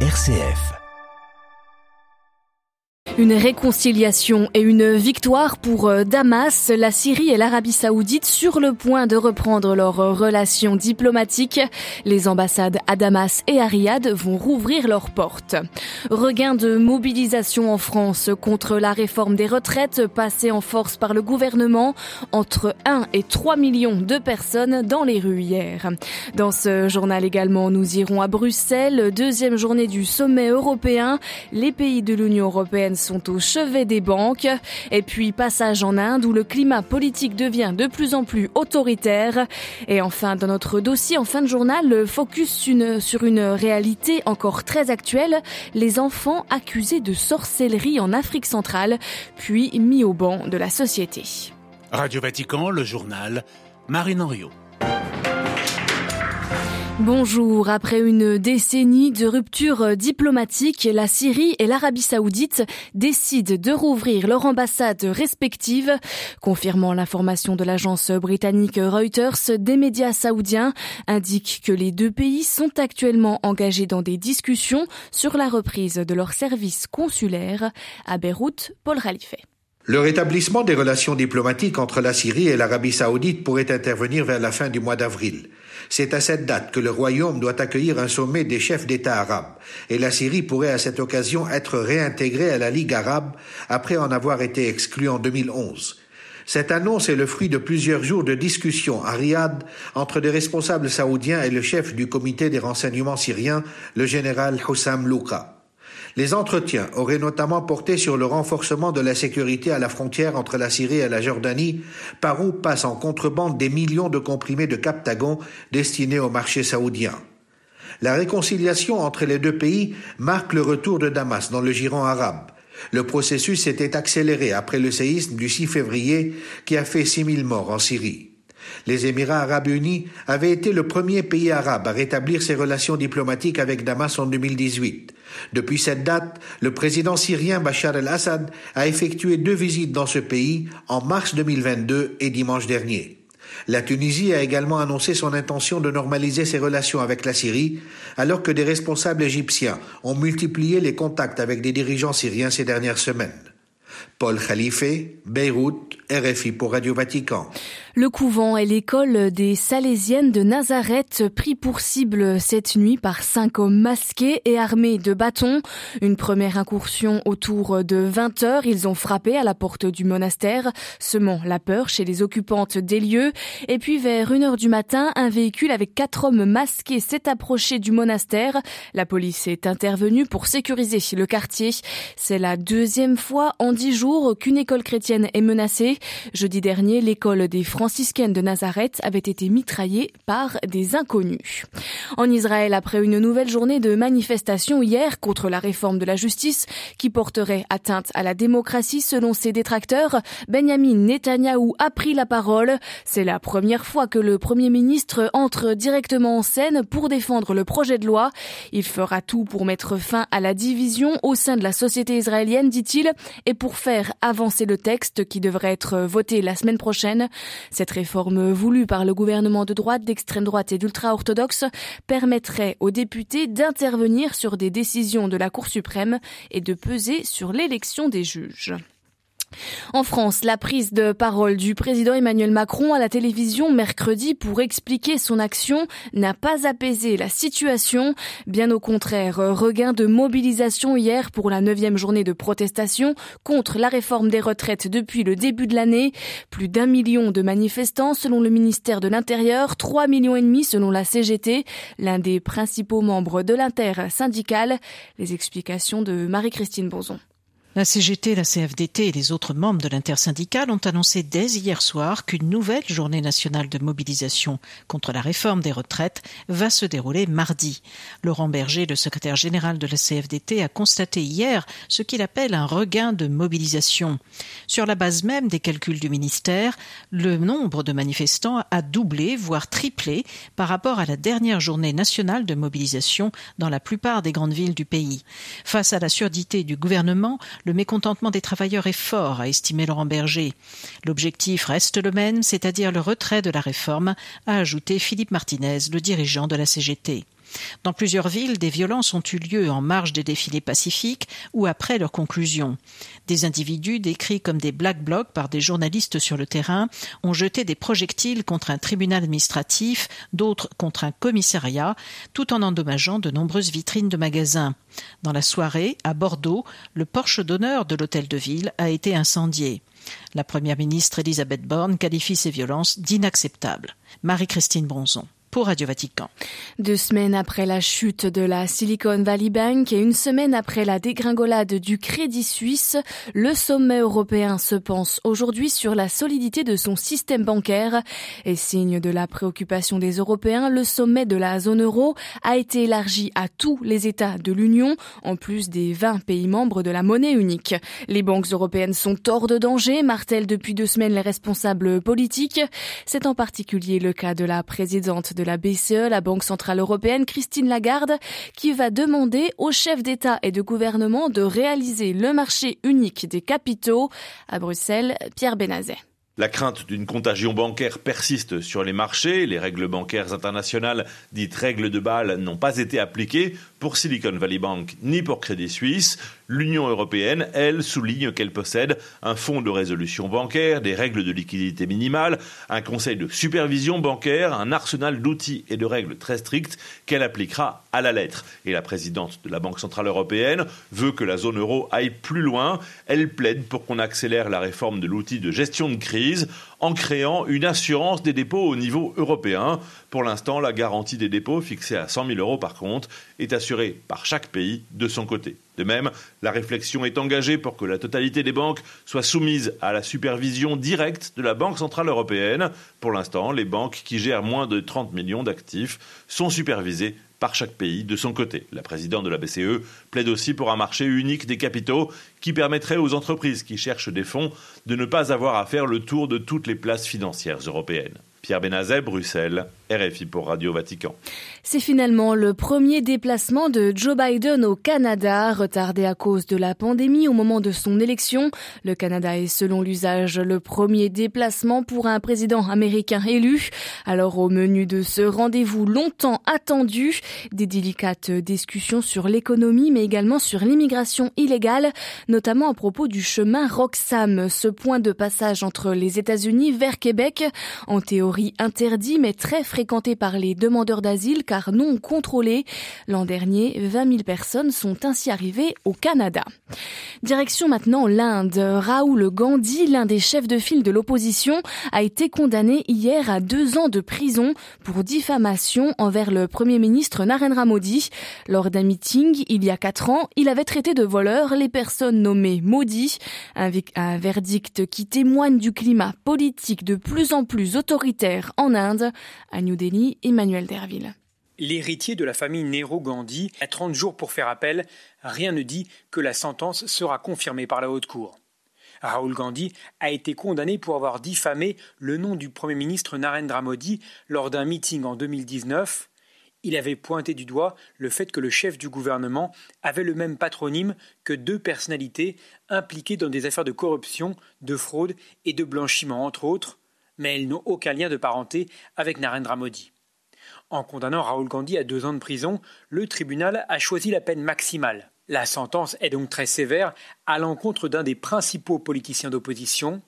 RCF. Une réconciliation et une victoire pour euh, Damas, la Syrie et l'Arabie saoudite sur le point de reprendre leurs relations diplomatiques. Les ambassades à Damas et à Riyad vont rouvrir leurs portes. Regain de mobilisation en France contre la réforme des retraites passée en force par le gouvernement. Entre 1 et 3 millions de personnes dans les rues hier. Dans ce journal également, nous irons à Bruxelles, deuxième journée du sommet européen. Les pays de l'Union européenne sont au chevet des banques. Et puis passage en Inde où le climat politique devient de plus en plus autoritaire. Et enfin, dans notre dossier en fin de journal, le focus sur une réalité encore très actuelle, les enfants accusés de sorcellerie en Afrique centrale, puis mis au banc de la société. Radio Vatican, le journal, Marine Henriot. Bonjour. Après une décennie de rupture diplomatique, la Syrie et l'Arabie saoudite décident de rouvrir leurs ambassades respectives. Confirmant l'information de l'agence britannique Reuters, des médias saoudiens indiquent que les deux pays sont actuellement engagés dans des discussions sur la reprise de leurs services consulaires à Beyrouth, Paul Khalife. Le rétablissement des relations diplomatiques entre la Syrie et l'Arabie saoudite pourrait intervenir vers la fin du mois d'avril. C'est à cette date que le Royaume doit accueillir un sommet des chefs d'État arabes, et la Syrie pourrait à cette occasion être réintégrée à la Ligue arabe après en avoir été exclue en 2011. Cette annonce est le fruit de plusieurs jours de discussions à Riyad entre des responsables saoudiens et le chef du comité des renseignements syriens, le général Hussam Louka. Les entretiens auraient notamment porté sur le renforcement de la sécurité à la frontière entre la Syrie et la Jordanie, par où passent en contrebande des millions de comprimés de Captagon destinés au marché saoudien. La réconciliation entre les deux pays marque le retour de Damas dans le giron arabe. Le processus s'était accéléré après le séisme du 6 février qui a fait 6000 morts en Syrie. Les Émirats arabes unis avaient été le premier pays arabe à rétablir ses relations diplomatiques avec Damas en 2018. Depuis cette date, le président syrien Bachar el-Assad a effectué deux visites dans ce pays en mars 2022 et dimanche dernier. La Tunisie a également annoncé son intention de normaliser ses relations avec la Syrie, alors que des responsables égyptiens ont multiplié les contacts avec des dirigeants syriens ces dernières semaines. Paul Khalife, Beyrouth, RFI pour Radio Vatican. Le couvent et l'école des Salésiennes de Nazareth pris pour cible cette nuit par cinq hommes masqués et armés de bâtons. Une première incursion autour de 20 heures. Ils ont frappé à la porte du monastère, semant la peur chez les occupantes des lieux. Et puis vers une heure du matin, un véhicule avec quatre hommes masqués s'est approché du monastère. La police est intervenue pour sécuriser le quartier. C'est la deuxième fois en dix jours qu'une école chrétienne est menacée. Jeudi dernier, l'école des franciscaines de Nazareth avait été mitraillée par des inconnus. En Israël, après une nouvelle journée de manifestation hier contre la réforme de la justice qui porterait atteinte à la démocratie selon ses détracteurs, Benjamin Netanyahou a pris la parole. C'est la première fois que le Premier ministre entre directement en scène pour défendre le projet de loi. Il fera tout pour mettre fin à la division au sein de la société israélienne, dit-il, et pour faire avancer le texte qui devrait être voté la semaine prochaine. Cette réforme voulue par le gouvernement de droite, d'extrême droite et d'ultra-orthodoxe permettrait aux députés d'intervenir sur des décisions de la Cour suprême et de peser sur l'élection des juges. En France, la prise de parole du président Emmanuel Macron à la télévision mercredi pour expliquer son action n'a pas apaisé la situation. Bien au contraire, regain de mobilisation hier pour la neuvième journée de protestation contre la réforme des retraites depuis le début de l'année. Plus d'un million de manifestants selon le ministère de l'Intérieur, 3 millions et demi selon la CGT, l'un des principaux membres de l'inter-syndical. Les explications de Marie-Christine Bonzon. La CGT, la CFDT et les autres membres de l'intersyndicale ont annoncé dès hier soir qu'une nouvelle journée nationale de mobilisation contre la réforme des retraites va se dérouler mardi. Laurent Berger, le secrétaire général de la CFDT, a constaté hier ce qu'il appelle un regain de mobilisation. Sur la base même des calculs du ministère, le nombre de manifestants a doublé, voire triplé par rapport à la dernière journée nationale de mobilisation dans la plupart des grandes villes du pays. Face à la surdité du gouvernement, le mécontentement des travailleurs est fort, a estimé Laurent Berger. L'objectif reste le même, c'est-à-dire le retrait de la réforme, a ajouté Philippe Martinez, le dirigeant de la CGT. Dans plusieurs villes, des violences ont eu lieu en marge des défilés pacifiques ou après leur conclusion. Des individus décrits comme des black blocs par des journalistes sur le terrain ont jeté des projectiles contre un tribunal administratif, d'autres contre un commissariat, tout en endommageant de nombreuses vitrines de magasins. Dans la soirée, à Bordeaux, le porche d'honneur de l'hôtel de ville a été incendié. La première ministre Elisabeth Borne qualifie ces violences d'inacceptables. Marie-Christine Bronzon. Radio Vatican. Deux semaines après la chute de la Silicon Valley Bank et une semaine après la dégringolade du Crédit Suisse, le sommet européen se pense aujourd'hui sur la solidité de son système bancaire. Et signe de la préoccupation des Européens, le sommet de la zone euro a été élargi à tous les États de l'Union, en plus des 20 pays membres de la monnaie unique. Les banques européennes sont hors de danger, martèlent depuis deux semaines les responsables politiques. C'est en particulier le cas de la présidente de la BCE, la Banque Centrale Européenne, Christine Lagarde, qui va demander aux chefs d'État et de gouvernement de réaliser le marché unique des capitaux. À Bruxelles, Pierre Benazet. La crainte d'une contagion bancaire persiste sur les marchés. Les règles bancaires internationales, dites règles de Bâle, n'ont pas été appliquées pour Silicon Valley Bank ni pour Crédit Suisse. L'Union européenne, elle, souligne qu'elle possède un fonds de résolution bancaire, des règles de liquidité minimale, un conseil de supervision bancaire, un arsenal d'outils et de règles très strictes qu'elle appliquera à la lettre. Et la présidente de la Banque centrale européenne veut que la zone euro aille plus loin. Elle plaide pour qu'on accélère la réforme de l'outil de gestion de crise en créant une assurance des dépôts au niveau européen. Pour l'instant, la garantie des dépôts, fixée à 100 000 euros par compte, est assurée par chaque pays de son côté. De même, la réflexion est engagée pour que la totalité des banques soit soumise à la supervision directe de la Banque centrale européenne. Pour l'instant, les banques qui gèrent moins de 30 millions d'actifs sont supervisées par chaque pays de son côté. La présidente de la BCE plaide aussi pour un marché unique des capitaux qui permettrait aux entreprises qui cherchent des fonds de ne pas avoir à faire le tour de toutes les places financières européennes. Pierre Benazet, Bruxelles, RFI pour Radio Vatican. C'est finalement le premier déplacement de Joe Biden au Canada, retardé à cause de la pandémie au moment de son élection. Le Canada est selon l'usage le premier déplacement pour un président américain élu. Alors au menu de ce rendez-vous longtemps attendu, des délicates discussions sur l'économie mais également sur l'immigration illégale, notamment à propos du chemin Roxham, ce point de passage entre les États-Unis vers Québec, en théorie interdit mais très fréquenté par les demandeurs d'asile car non contrôlés. L'an dernier, 20 000 personnes sont ainsi arrivées au Canada. Direction maintenant l'Inde. Raoul Gandhi, l'un des chefs de file de l'opposition, a été condamné hier à deux ans de prison pour diffamation envers le premier ministre Narendra Modi. Lors d'un meeting, il y a quatre ans, il avait traité de voleurs les personnes nommées Modi, un verdict qui témoigne du climat politique de plus en plus autoritaire en Inde. New Delhi, Emmanuel Derville. L'héritier de la famille Nehru-Gandhi a 30 jours pour faire appel. Rien ne dit que la sentence sera confirmée par la haute cour. Rahul Gandhi a été condamné pour avoir diffamé le nom du Premier ministre Narendra Modi lors d'un meeting en 2019. Il avait pointé du doigt le fait que le chef du gouvernement avait le même patronyme que deux personnalités impliquées dans des affaires de corruption, de fraude et de blanchiment, entre autres, mais elles n'ont aucun lien de parenté avec Narendra Modi. En condamnant Rahul Gandhi à deux ans de prison, le tribunal a choisi la peine maximale. La sentence est donc très sévère à l'encontre d'un des principaux politiciens d'opposition.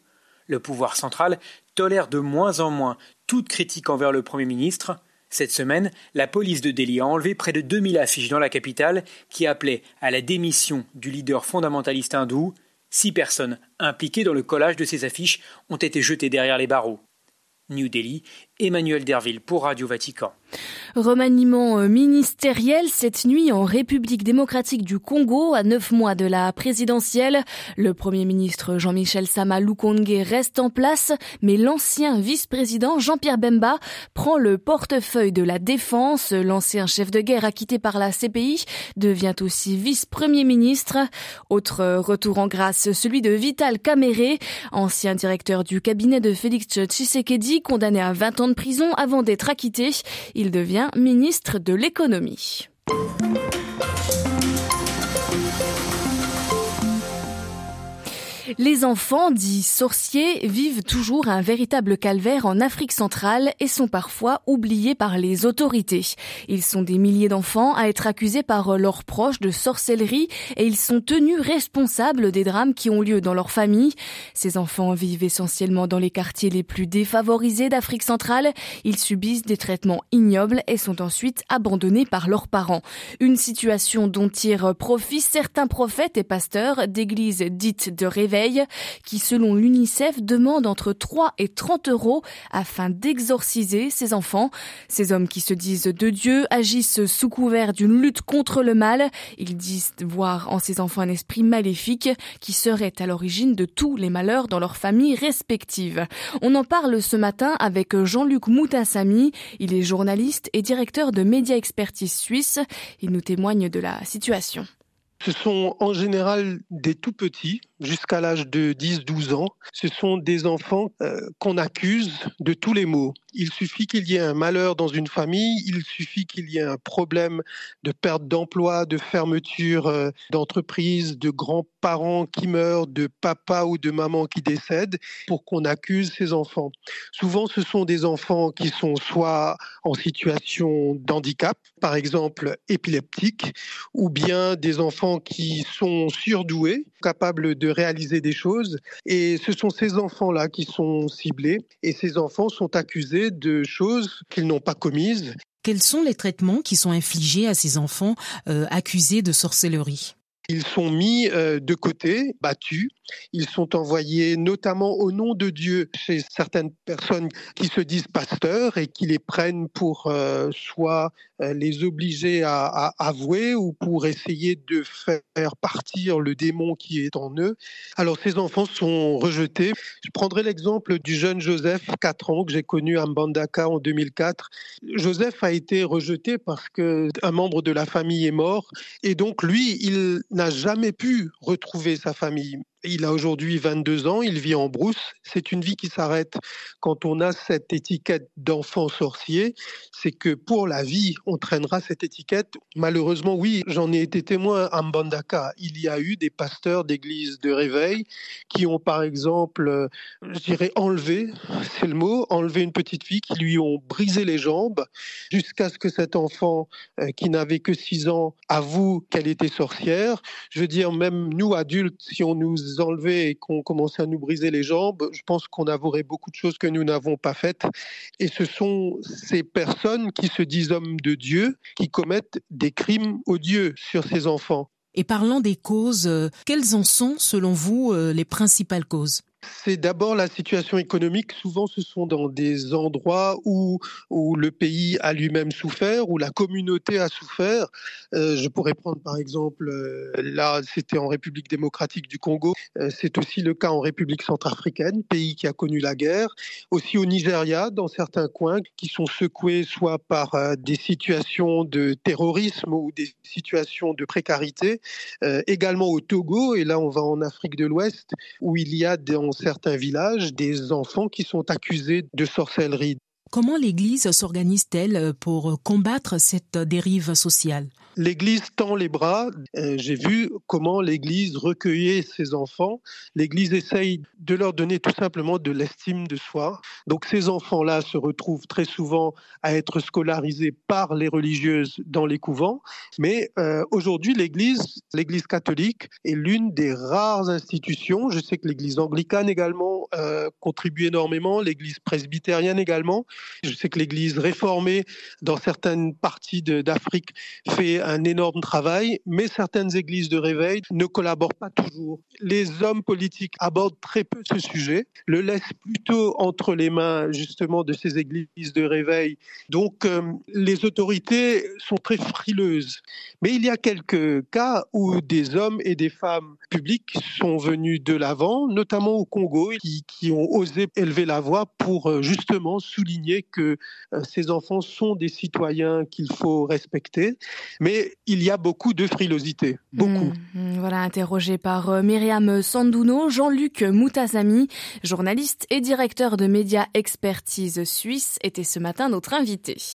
Le pouvoir central tolère de moins en moins toute critique envers le Premier ministre. Cette semaine, la police de Delhi a enlevé près de 2000 affiches dans la capitale qui appelaient à la démission du leader fondamentaliste hindou. Six personnes impliquées dans le collage de ces affiches ont été jetées derrière les barreaux. New Delhi, Emmanuel Derville pour Radio Vatican. Remaniement euh, ministériel cette nuit en République démocratique du Congo, à neuf mois de la présidentielle. Le Premier ministre Jean-Michel Sama Lukonge reste en place, mais l'ancien vice-président Jean-Pierre Bemba prend le portefeuille de la défense. L'ancien chef de guerre acquitté par la CPI devient aussi vice-premier ministre. Autre retour en grâce, celui de Vital Kamere, ancien directeur du cabinet de Félix Tshisekedi, condamné à 20 ans de prison avant d'être acquitté. Devient ministre de l'économie. Les enfants, dits sorciers, vivent toujours un véritable calvaire en Afrique centrale et sont parfois oubliés par les autorités. Ils sont des milliers d'enfants à être accusés par leurs proches de sorcellerie et ils sont tenus responsables des drames qui ont lieu dans leur famille. Ces enfants vivent essentiellement dans les quartiers les plus défavorisés d'Afrique centrale. Ils subissent des traitements ignobles et sont ensuite abandonnés par leurs parents. Une situation dont tirent profit certains prophètes et pasteurs d'églises dites de réveil qui, selon l'UNICEF, demande entre 3 et 30 euros afin d'exorciser ces enfants. Ces hommes qui se disent de Dieu agissent sous couvert d'une lutte contre le mal. Ils disent voir en ces enfants un esprit maléfique qui serait à l'origine de tous les malheurs dans leurs familles respectives. On en parle ce matin avec Jean-Luc Moutassami. Il est journaliste et directeur de Média Expertise Suisse. Il nous témoigne de la situation. Ce sont en général des tout petits, jusqu'à l'âge de 10-12 ans. Ce sont des enfants euh, qu'on accuse de tous les maux. Il suffit qu'il y ait un malheur dans une famille, il suffit qu'il y ait un problème de perte d'emploi, de fermeture euh, d'entreprise, de grands-parents qui meurent, de papa ou de maman qui décèdent, pour qu'on accuse ces enfants. Souvent, ce sont des enfants qui sont soit en situation d'handicap, par exemple épileptique, ou bien des enfants qui sont surdoués, capables de réaliser des choses. Et ce sont ces enfants-là qui sont ciblés, et ces enfants sont accusés de choses qu'ils n'ont pas commises. Quels sont les traitements qui sont infligés à ces enfants euh, accusés de sorcellerie? Ils sont mis euh, de côté, battus. Ils sont envoyés notamment au nom de Dieu chez certaines personnes qui se disent pasteurs et qui les prennent pour euh, soit euh, les obliger à, avouer ou pour essayer de faire partir le démon qui est en eux. Alors ces enfants sont rejetés. Je prendrai l'exemple du jeune Joseph, 4 ans, que j'ai connu à Mbandaka en 2004. Joseph a été rejeté parce qu'un membre de la famille est mort et donc lui, il n'a jamais pu retrouver sa famille. Il a aujourd'hui 22 ans, il vit en brousse. C'est une vie qui s'arrête quand on a cette étiquette d'enfant sorcier. C'est que pour la vie, on traînera cette étiquette. Malheureusement, oui, j'en ai été témoin à Mbandaka. Il y a eu des pasteurs d'église de réveil qui ont, par exemple, je dirais enlevé, c'est le mot, enlevé une petite fille, qui lui ont brisé les jambes jusqu'à ce que cet enfant, euh, qui n'avait que 6 ans, avoue qu'elle était sorcière. Je veux dire, même nous, adultes, si on nous enlever et qu'on commençait à nous briser les jambes, je pense qu'on avouerait beaucoup de choses que nous n'avons pas faites. Et ce sont ces personnes qui se disent hommes de Dieu qui commettent des crimes odieux sur ces enfants. Et parlant des causes, euh, quelles en sont, selon vous, euh, les principales causes? C'est d'abord la situation économique. Souvent, ce sont dans des endroits où, où le pays a lui-même souffert, où la communauté a souffert. Euh, je pourrais prendre par exemple, euh, là, c'était en République démocratique du Congo. Euh, c'est aussi le cas en République centrafricaine, pays qui a connu la guerre. Aussi au Nigeria, dans certains coins qui sont secoués soit par des situations de terrorisme ou des situations de précarité. Également au Togo, et là, on va en Afrique de l'Ouest, où il y a dans certains villages des enfants qui sont accusés de sorcellerie. Comment l'Église s'organise-t-elle pour combattre cette dérive sociale? L'Église tend les bras. Euh, j'ai vu comment l'Église recueillait ses enfants. L'Église essaye de leur donner tout simplement de l'estime de soi. Donc ces enfants-là se retrouvent très souvent à être scolarisés par les religieuses dans les couvents. Mais euh, aujourd'hui, l'Église, l'Église catholique, est l'une des rares institutions. Je sais que l'Église anglicane également euh, contribue énormément, l'Église presbytérienne également. Je sais que l'Église réformée dans certaines parties d'Afrique fait un énorme travail, mais certaines églises de réveil ne collaborent pas toujours. Les hommes politiques abordent très peu ce sujet, le laissent plutôt entre les mains justement de ces églises de réveil. Donc euh, les autorités sont très frileuses. Mais il y a quelques cas où des hommes et des femmes publics sont venus de l'avant, notamment au Congo, qui, ont osé élever la voix pour euh, justement souligner que euh, ces enfants sont des citoyens qu'il faut respecter. Il y a beaucoup de frilosité, beaucoup. Mmh, mmh, voilà, interrogé par euh, Myriam Sanduno, Jean-Luc Moutazami, journaliste et directeur de médias expertise suisse, était ce matin notre invité.